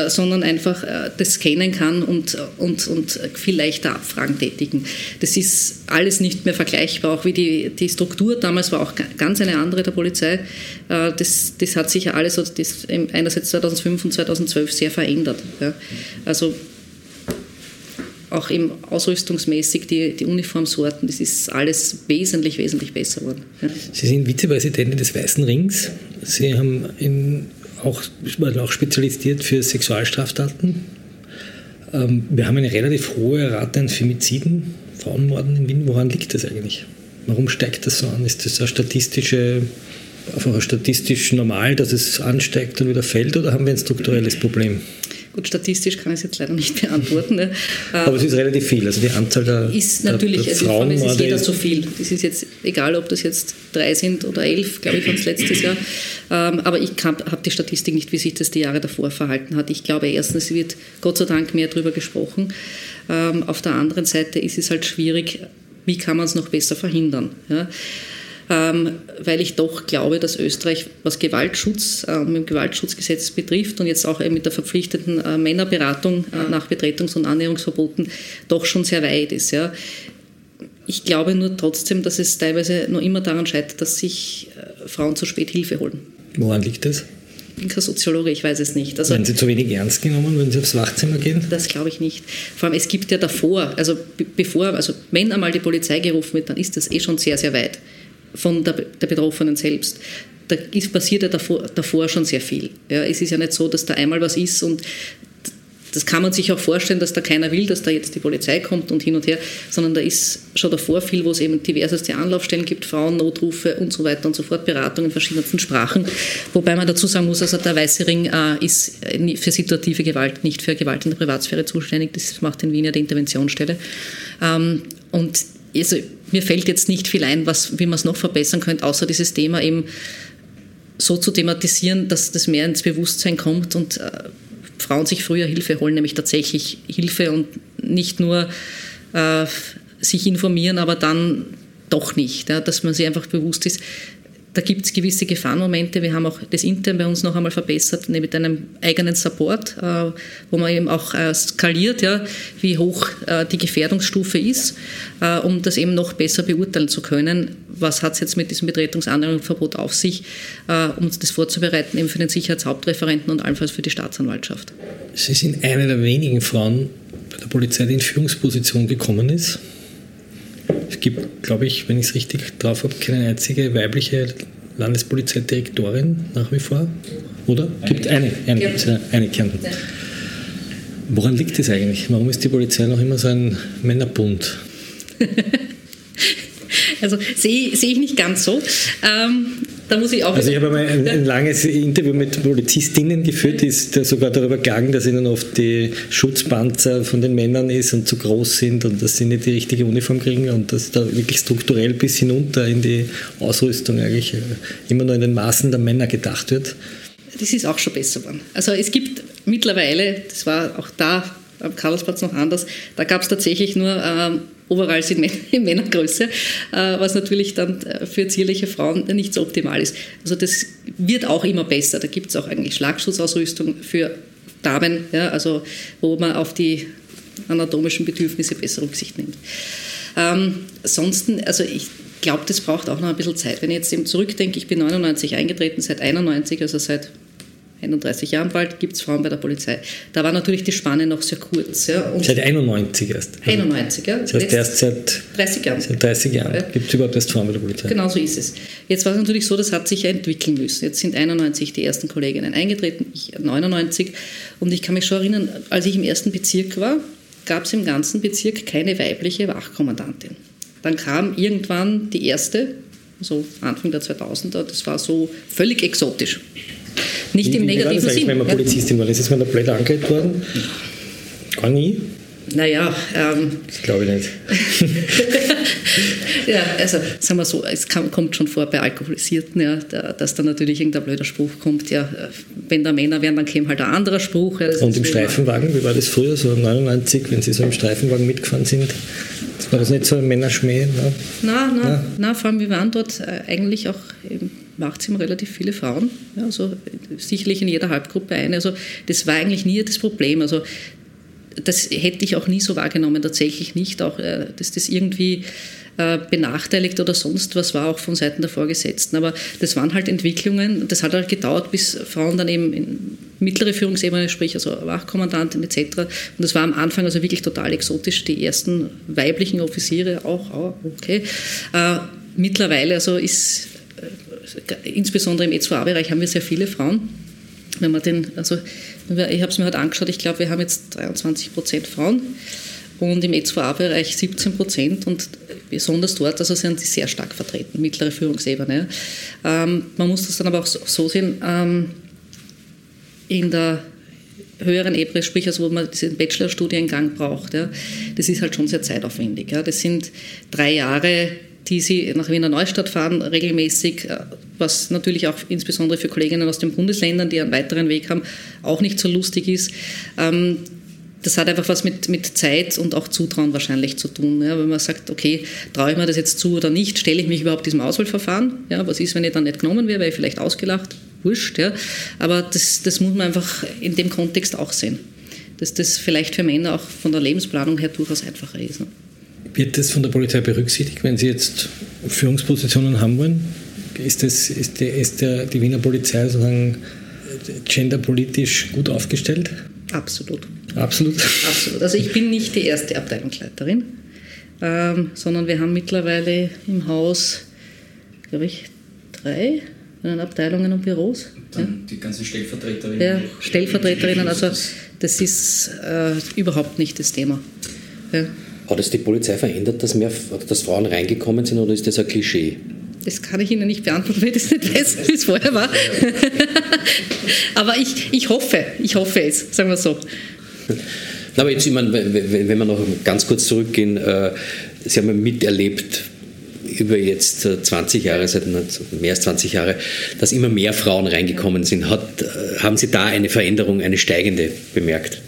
sondern einfach das scannen kann und, und, und viel leichter Abfragen tätigen. Das ist alles nicht mehr vergleichbar, auch wie die, die Struktur damals war auch ganz eine andere der Polizei. Äh, das, das hat sich ja alles das einerseits 2005 und 2012 sehr verändert. Also auch eben ausrüstungsmäßig die, die Uniformsorten, das ist alles wesentlich, wesentlich besser geworden. Sie sind Vizepräsidentin des Weißen Rings. Sie haben in, auch, auch spezialisiert für Sexualstraftaten. Ähm, wir haben eine relativ hohe Rate an Femiziden, Frauenmorden in Wien. Woran liegt das eigentlich? Warum steigt das so an? Ist das eine statistische statistisch normal, dass es ansteigt und wieder fällt oder haben wir ein strukturelles Problem? Gut, statistisch kann ich es jetzt leider nicht beantworten. Ne? Aber es ist relativ viel. Also die Anzahl der, ist natürlich, der, der also es ist jeder so viel. Das ist jetzt egal, ob das jetzt drei sind oder elf, glaube ich, es letztes Jahr. Ähm, aber ich habe die Statistik nicht, wie sich das die Jahre davor verhalten hat. Ich glaube erstens, es wird Gott sei Dank mehr darüber gesprochen. Ähm, auf der anderen Seite ist es halt schwierig, wie kann man es noch besser verhindern. Ja? Ähm, weil ich doch glaube, dass Österreich, was Gewaltschutz äh, mit dem Gewaltschutzgesetz betrifft und jetzt auch mit der verpflichteten äh, Männerberatung äh, nach Betretungs- und Annäherungsverboten doch schon sehr weit ist. Ja. Ich glaube nur trotzdem, dass es teilweise noch immer daran scheitert, dass sich Frauen zu spät Hilfe holen. Woran liegt das? Ich bin kein Soziologe, ich weiß es nicht. Also, Werden Sie zu wenig ernst genommen, wenn Sie aufs Wachzimmer gehen? Das glaube ich nicht. Vor allem, es gibt ja davor, also bevor, also wenn einmal die Polizei gerufen wird, dann ist das eh schon sehr, sehr weit von der, der Betroffenen selbst. Da ist, passiert ja davor, davor schon sehr viel. Ja, es ist ja nicht so, dass da einmal was ist und das kann man sich auch vorstellen, dass da keiner will, dass da jetzt die Polizei kommt und hin und her, sondern da ist schon davor viel, wo es eben diverseste Anlaufstellen gibt, Frauennotrufe und so weiter und so fort, Beratung in verschiedensten Sprachen. Wobei man dazu sagen muss, also der Weiße Ring äh, ist für situative Gewalt, nicht für Gewalt in der Privatsphäre zuständig. Das macht in Wien ja die Interventionsstelle. Ähm, und also mir fällt jetzt nicht viel ein, was, wie man es noch verbessern könnte, außer dieses Thema eben so zu thematisieren, dass das mehr ins Bewusstsein kommt und äh, Frauen sich früher Hilfe holen, nämlich tatsächlich Hilfe und nicht nur äh, sich informieren, aber dann doch nicht, ja, dass man sich einfach bewusst ist, da gibt es gewisse Gefahrenmomente. Wir haben auch das intern bei uns noch einmal verbessert mit einem eigenen Support, äh, wo man eben auch äh, skaliert, ja, wie hoch äh, die Gefährdungsstufe ist, um das eben noch besser beurteilen zu können. Was hat es jetzt mit diesem Betretungsanwendungsverbot auf sich, um das vorzubereiten, eben für den Sicherheitshauptreferenten und allenfalls für die Staatsanwaltschaft. Sie sind eine der wenigen Frauen bei der Polizei, die in Führungsposition gekommen ist. Es gibt, glaube ich, wenn ich es richtig drauf habe, keine einzige weibliche Landespolizeidirektorin nach wie vor, oder? Gibt eine, eine, ja. eine Kärnten. Woran liegt es eigentlich? Warum ist die Polizei noch immer so ein Männerbund? also sehe seh ich nicht ganz so. Ähm, da muss ich auch. Also ich habe einmal ein, ein, langes Interview mit Polizistinnen geführt, die ist sogar darüber gegangen, dass ihnen oft die Schutzpanzer von den Männern ist und zu groß sind und dass sie nicht die richtige Uniform kriegen und dass da wirklich strukturell bis hinunter in die Ausrüstung eigentlich immer nur in den Maßen der Männer gedacht wird. Das ist auch schon besser geworden. Also es gibt mittlerweile, das war auch da am Karlsplatz noch anders, da gab es tatsächlich nur ähm, Overalls in, in Männergröße, äh, was natürlich dann äh, für zierliche Frauen nicht so optimal ist. Also das wird auch immer besser. Da gibt es auch eigentlich Schlagschutzausrüstung für Damen, ja, also wo man auf die anatomischen Bedürfnisse besser Rücksicht nimmt. Ähm, ansonsten, also ich glaube, das braucht auch noch ein bisschen Zeit. Wenn ich jetzt eben zurückdenke, ich bin 99 eingetreten, seit 91, also seit 31 Jahren bald, gibt es Frauen bei der Polizei. Da war natürlich die Spanne noch sehr kurz. Ja. Seit 91 erst. 91, ja. Das heißt erst seit 30 Jahren. Seit 30 Jahren ja. gibt es überhaupt erst Frauen bei der Polizei. Genau so ist es. Jetzt war es natürlich so, das hat sich ja entwickeln müssen. Jetzt sind 91 die ersten Kolleginnen eingetreten, ich 99. Und ich kann mich schon erinnern, als ich im ersten Bezirk war, gab es im ganzen Bezirk keine weibliche Wachkommandantin. Dann kam irgendwann die erste, so Anfang der 2000er, das war so völlig exotisch. Nicht wie, im negativen Sinn. Wenn man Polizistin war, ist es mal da blöd angeredet worden? Gar nie? Naja, ähm, das glaube ich nicht. ja, also sagen wir so, es kam, kommt schon vor bei Alkoholisierten, ja, dass da natürlich irgendein blöder Spruch kommt, ja, wenn da Männer wären, dann käme halt ein anderer Spruch. Ja, Und im Streifenwagen, wie war das früher, so 99, wenn Sie so im Streifenwagen mitgefahren sind? War das nicht so ein Männerschmäh? Ne? Nein, nein, nein, vor allem wir waren dort äh, eigentlich auch im Wachzimmer relativ viele Frauen, ja, also sicherlich in jeder Halbgruppe eine. Also das war eigentlich nie das Problem. Also das hätte ich auch nie so wahrgenommen, tatsächlich nicht, auch äh, dass das irgendwie äh, benachteiligt oder sonst was war, auch von Seiten der Vorgesetzten. Aber das waren halt Entwicklungen, das hat halt gedauert, bis Frauen dann eben in mittlere Führungsebene, sprich also Wachkommandantin etc. Und das war am Anfang also wirklich total exotisch, die ersten weiblichen Offiziere auch, auch okay. Äh, mittlerweile also ist insbesondere im E2A-Bereich haben wir sehr viele Frauen. Wenn man den, also ich habe es mir heute angeschaut, ich glaube, wir haben jetzt 23 Prozent Frauen und im E2A-Bereich 17 Prozent und besonders dort also sind sie sehr stark vertreten, mittlere Führungsebene. Ähm, man muss das dann aber auch so, so sehen, ähm, in der höheren Ebene, sprich also wo man diesen Bachelorstudiengang braucht, ja, das ist halt schon sehr zeitaufwendig. Ja. Das sind drei Jahre, die sie nach Wiener Neustadt fahren, regelmäßig, äh, was natürlich auch insbesondere für Kolleginnen aus den Bundesländern, die einen weiteren Weg haben, auch nicht so lustig ist. Ähm, das hat einfach was mit, mit Zeit und auch Zutrauen wahrscheinlich zu tun. Ja, wenn man sagt, okay, traue ich mir das jetzt zu oder nicht, stelle ich mich überhaupt diesem Auswahlverfahren? Ja, was ist, wenn ich dann nicht genommen wäre, wäre ich vielleicht ausgelacht? Wurscht. Ja. Aber das, das muss man einfach in dem Kontext auch sehen. Dass das vielleicht für Männer auch von der Lebensplanung her durchaus einfacher ist. Ne? Wird das von der Polizei berücksichtigt, wenn Sie jetzt Führungspositionen haben wollen? Ist, das, ist, der, ist der, die Wiener Polizei sozusagen genderpolitisch gut aufgestellt? Absolut. Absolut. Absolut. Also ich bin nicht die erste Abteilungsleiterin, ähm, sondern wir haben mittlerweile im Haus, glaube ich, drei Abteilungen und Büros. Dann ja. die ganzen Stellvertreterinnen. Ja, Stellvertreterinnen, also das ist äh, überhaupt nicht das Thema. Ja. Hat es die Polizei verändert, dass, mehr, dass Frauen reingekommen sind oder ist das ein Klischee? Das kann ich Ihnen nicht beantworten, weil ich das nicht weiß, wie es vorher war. Aber ich, ich hoffe, ich hoffe es, sagen wir so. Aber jetzt, ich meine, wenn wir noch ganz kurz zurückgehen, äh, Sie haben ja miterlebt, über jetzt 20 Jahre, seit mehr als 20 Jahre, dass immer mehr Frauen reingekommen sind. Hat, äh, haben Sie da eine Veränderung, eine steigende bemerkt?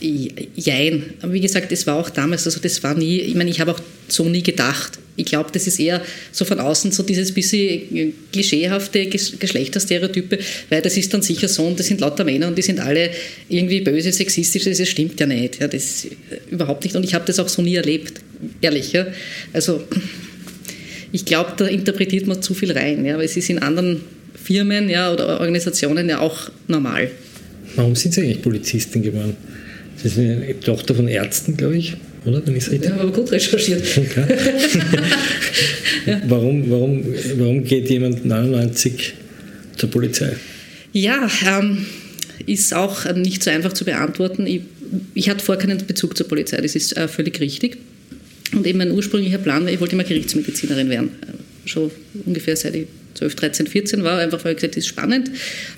Jein. Aber wie gesagt, das war auch damals, also das war nie, ich meine, ich habe auch so nie gedacht. Ich glaube, das ist eher so von außen so dieses bisschen klischeehafte Geschlechterstereotype, weil das ist dann sicher so und das sind lauter Männer und die sind alle irgendwie böse, sexistisch, das stimmt ja nicht. Ja, das äh, überhaupt nicht und ich habe das auch so nie erlebt, ehrlich. Ja. Also ich glaube, da interpretiert man zu viel rein, ja, weil es ist in anderen Firmen ja, oder Organisationen ja auch normal. Warum sind Sie eigentlich Polizistin geworden? Sie sind eine Tochter von Ärzten, glaube ich, oder? Wenn ich ja, aber gut recherchiert. Okay. ja. warum, warum, warum geht jemand 99 zur Polizei? Ja, ähm, ist auch nicht so einfach zu beantworten. Ich, ich hatte vorher keinen Bezug zur Polizei, das ist äh, völlig richtig. Und eben mein ursprünglicher Plan war, ich wollte immer Gerichtsmedizinerin werden. Äh, schon ungefähr seit ich 12, 13, 14 war, einfach weil ich gesagt das ist spannend,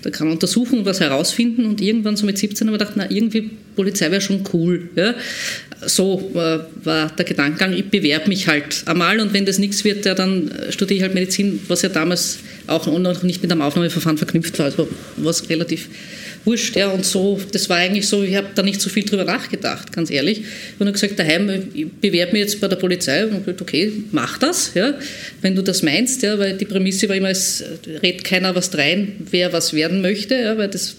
da kann man untersuchen was herausfinden und irgendwann so mit 17 habe ich gedacht, na irgendwie Polizei wäre schon cool. Ja? So war, war der Gedankengang, ich bewerbe mich halt einmal und wenn das nichts wird, ja, dann studiere ich halt Medizin, was ja damals auch noch nicht mit einem Aufnahmeverfahren verknüpft war, also was relativ wurscht. Ja, und so, das war eigentlich so, ich habe da nicht so viel drüber nachgedacht, ganz ehrlich. Und habe gesagt, daheim, ich bewerbe mich jetzt bei der Polizei und gesagt, okay, mach das, ja, wenn du das meinst, ja, weil die Prämisse war immer, es redet keiner was rein, wer was werden möchte, ja, weil das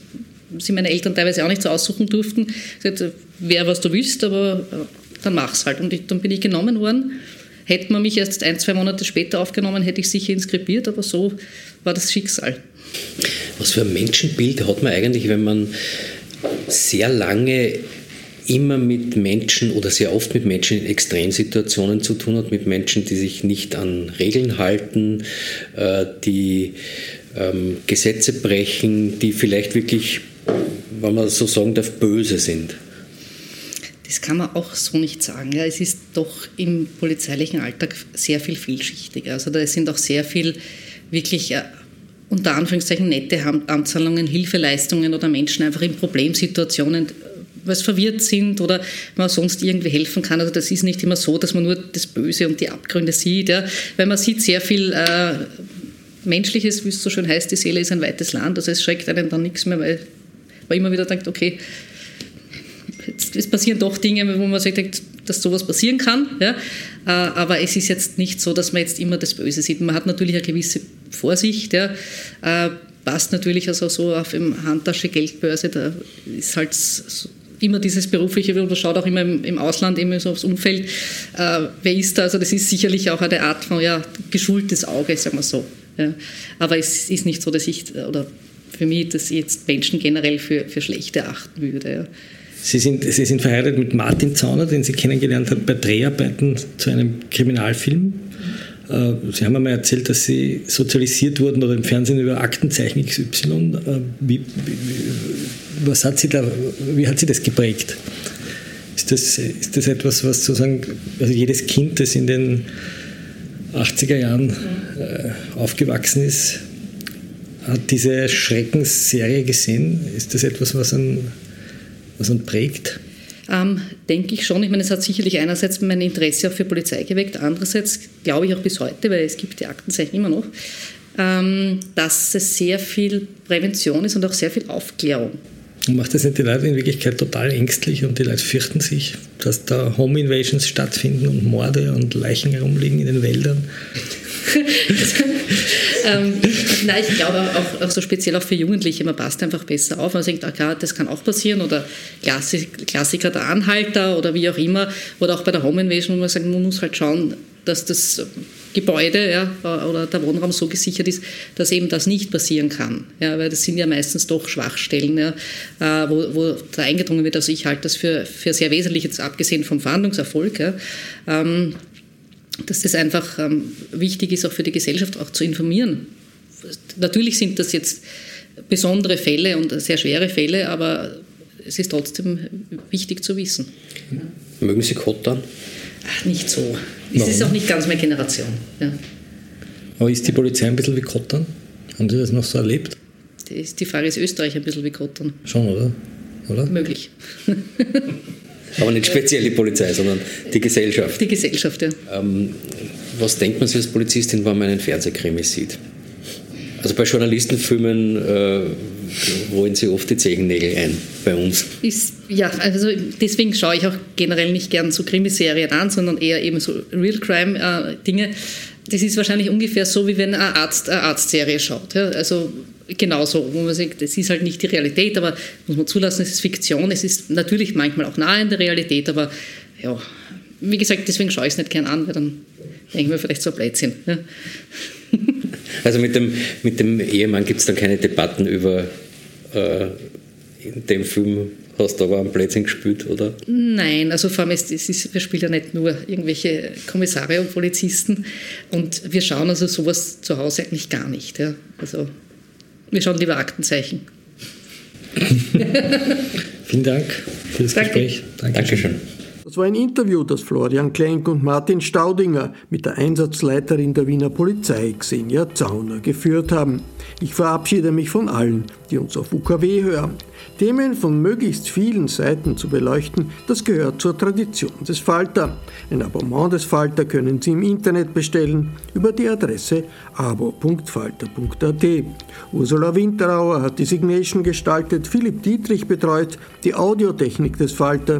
sie meine Eltern teilweise auch nicht so aussuchen durften. Gesagt, wer was du willst, aber äh, dann mach's halt. Und ich, dann bin ich genommen worden. Hätte man mich erst ein, zwei Monate später aufgenommen, hätte ich sicher inskribiert, aber so war das Schicksal. Was für ein Menschenbild hat man eigentlich, wenn man sehr lange immer mit Menschen oder sehr oft mit Menschen in Extremsituationen zu tun hat, mit Menschen, die sich nicht an Regeln halten, äh, die ähm, Gesetze brechen, die vielleicht wirklich, wenn man so sagen darf, böse sind. Das kann man auch so nicht sagen. Ja, es ist doch im polizeilichen Alltag sehr viel vielschichtiger. Also da sind auch sehr viel wirklich äh, unter Anführungszeichen nette Anzahlungen, Hilfeleistungen oder Menschen einfach in Problemsituationen, weil sie verwirrt sind oder man sonst irgendwie helfen kann. Also das ist nicht immer so, dass man nur das Böse und die Abgründe sieht, ja. weil man sieht sehr viel äh, Menschliches, wie es so schön heißt, die Seele ist ein weites Land, also es schreckt einen dann nichts mehr, weil man immer wieder denkt, okay, es passieren doch Dinge, wo man sich denkt, dass sowas passieren kann. Ja? Äh, aber es ist jetzt nicht so, dass man jetzt immer das Böse sieht. Man hat natürlich eine gewisse Vorsicht. Ja? Äh, passt natürlich also so auf dem Handtasche, Geldbörse, da ist halt immer dieses berufliche, man schaut auch immer im, Ausland immer so aufs Umfeld, äh, wer ist da, also das ist sicherlich auch eine Art von ja, geschultes Auge, sagen wir so. Ja. Aber es ist nicht so, dass ich, oder für mich, dass ich jetzt Menschen generell für, für schlecht erachten würde. Ja. Sie sind, Sie sind verheiratet mit Martin Zauner, den Sie kennengelernt haben bei Dreharbeiten zu einem Kriminalfilm. Äh, Sie haben einmal erzählt, dass Sie sozialisiert wurden oder im Fernsehen über Aktenzeichen XY. Äh, wie, was hat Sie da, wie hat Sie das geprägt? Ist das, ist das etwas, was sozusagen, also jedes Kind, das in den 80er Jahren äh, aufgewachsen ist, hat diese Schreckensserie gesehen? Ist das etwas, was an was ihn prägt? Ähm, denke ich schon. Ich meine, es hat sicherlich einerseits mein Interesse auch für Polizei geweckt, andererseits glaube ich auch bis heute, weil es gibt die Aktenzeichen immer noch, ähm, dass es sehr viel Prävention ist und auch sehr viel Aufklärung. Und macht das nicht die Leute in Wirklichkeit total ängstlich und die Leute fürchten sich, dass da Home Invasions stattfinden und Morde und Leichen herumliegen in den Wäldern? ähm, nein, ich glaube auch, auch, so speziell auch für Jugendliche, man passt einfach besser auf. Man denkt, ah, das kann auch passieren oder Klassik, Klassiker der Anhalter oder wie auch immer. Oder auch bei der Home Invasion, wo man sagt, man muss halt schauen, dass das Gebäude ja, oder der Wohnraum so gesichert ist, dass eben das nicht passieren kann. Ja, weil das sind ja meistens doch Schwachstellen, ja, äh, wo, wo da eingedrungen wird. Also ich halte das für, für sehr wesentlich, jetzt abgesehen vom Verhandlungserfolg. Ähm, dass das einfach ähm, wichtig ist, auch für die Gesellschaft auch zu informieren. Natürlich sind das jetzt besondere Fälle und sehr schwere Fälle, aber es ist trotzdem wichtig zu wissen. Mögen Sie kottern? Ach, nicht so. Es ist auch nicht ganz meine Generation. Ja. Aber ist die Polizei ein bisschen wie Kottern? Haben Sie das noch so erlebt? Die Frage ist Österreich ein bisschen wie Kottern. Schon, oder? oder? Möglich. Aber nicht speziell die Polizei, sondern die Gesellschaft. Die Gesellschaft, ja. Ähm, was denkt man sich als Polizistin, wenn man einen Fernsehkrimi sieht? Also bei Journalistenfilmen äh, rollen sie oft die Zehennägel ein bei uns. Ist, ja, also deswegen schaue ich auch generell nicht gern so Krimiserien an, sondern eher eben so Real Crime-Dinge. Äh, das ist wahrscheinlich ungefähr so, wie wenn ein Arzt eine Arztserie schaut. Ja? Also genauso, wo man sagt, das ist halt nicht die Realität, aber muss man zulassen, es ist Fiktion. Es ist natürlich manchmal auch nahe in der Realität, aber ja, wie gesagt, deswegen schaue ich es nicht gern an, weil dann denke ich mir vielleicht so Blödsinn. Ja? Also mit dem, mit dem Ehemann gibt es dann keine Debatten über äh, dem Film hast du aber einen Blödsinn gespielt, oder? Nein, also vor allem, ist, ist, wir spielen ja nicht nur irgendwelche Kommissare und Polizisten und wir schauen also sowas zu Hause eigentlich gar nicht. Ja. Also wir schauen lieber Aktenzeichen. Vielen Dank für das Danke. Gespräch. Dankeschön. Dankeschön. Das war ein Interview, das Florian Klenk und Martin Staudinger mit der Einsatzleiterin der Wiener Polizei, Xenia Zauner, geführt haben. Ich verabschiede mich von allen, die uns auf UKW hören. Themen von möglichst vielen Seiten zu beleuchten, das gehört zur Tradition des Falter. Ein Abonnement des Falter können Sie im Internet bestellen über die Adresse abo.falter.at. Ursula Winterauer hat die Signation gestaltet, Philipp Dietrich betreut die Audiotechnik des Falter.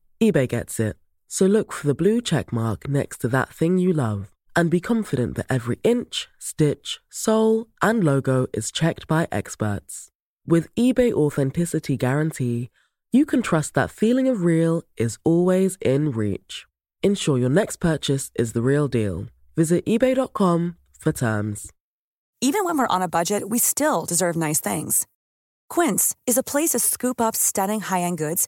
eBay gets it. So look for the blue check mark next to that thing you love and be confident that every inch, stitch, sole, and logo is checked by experts. With eBay Authenticity Guarantee, you can trust that feeling of real is always in reach. Ensure your next purchase is the real deal. Visit eBay.com for terms. Even when we're on a budget, we still deserve nice things. Quince is a place to scoop up stunning high end goods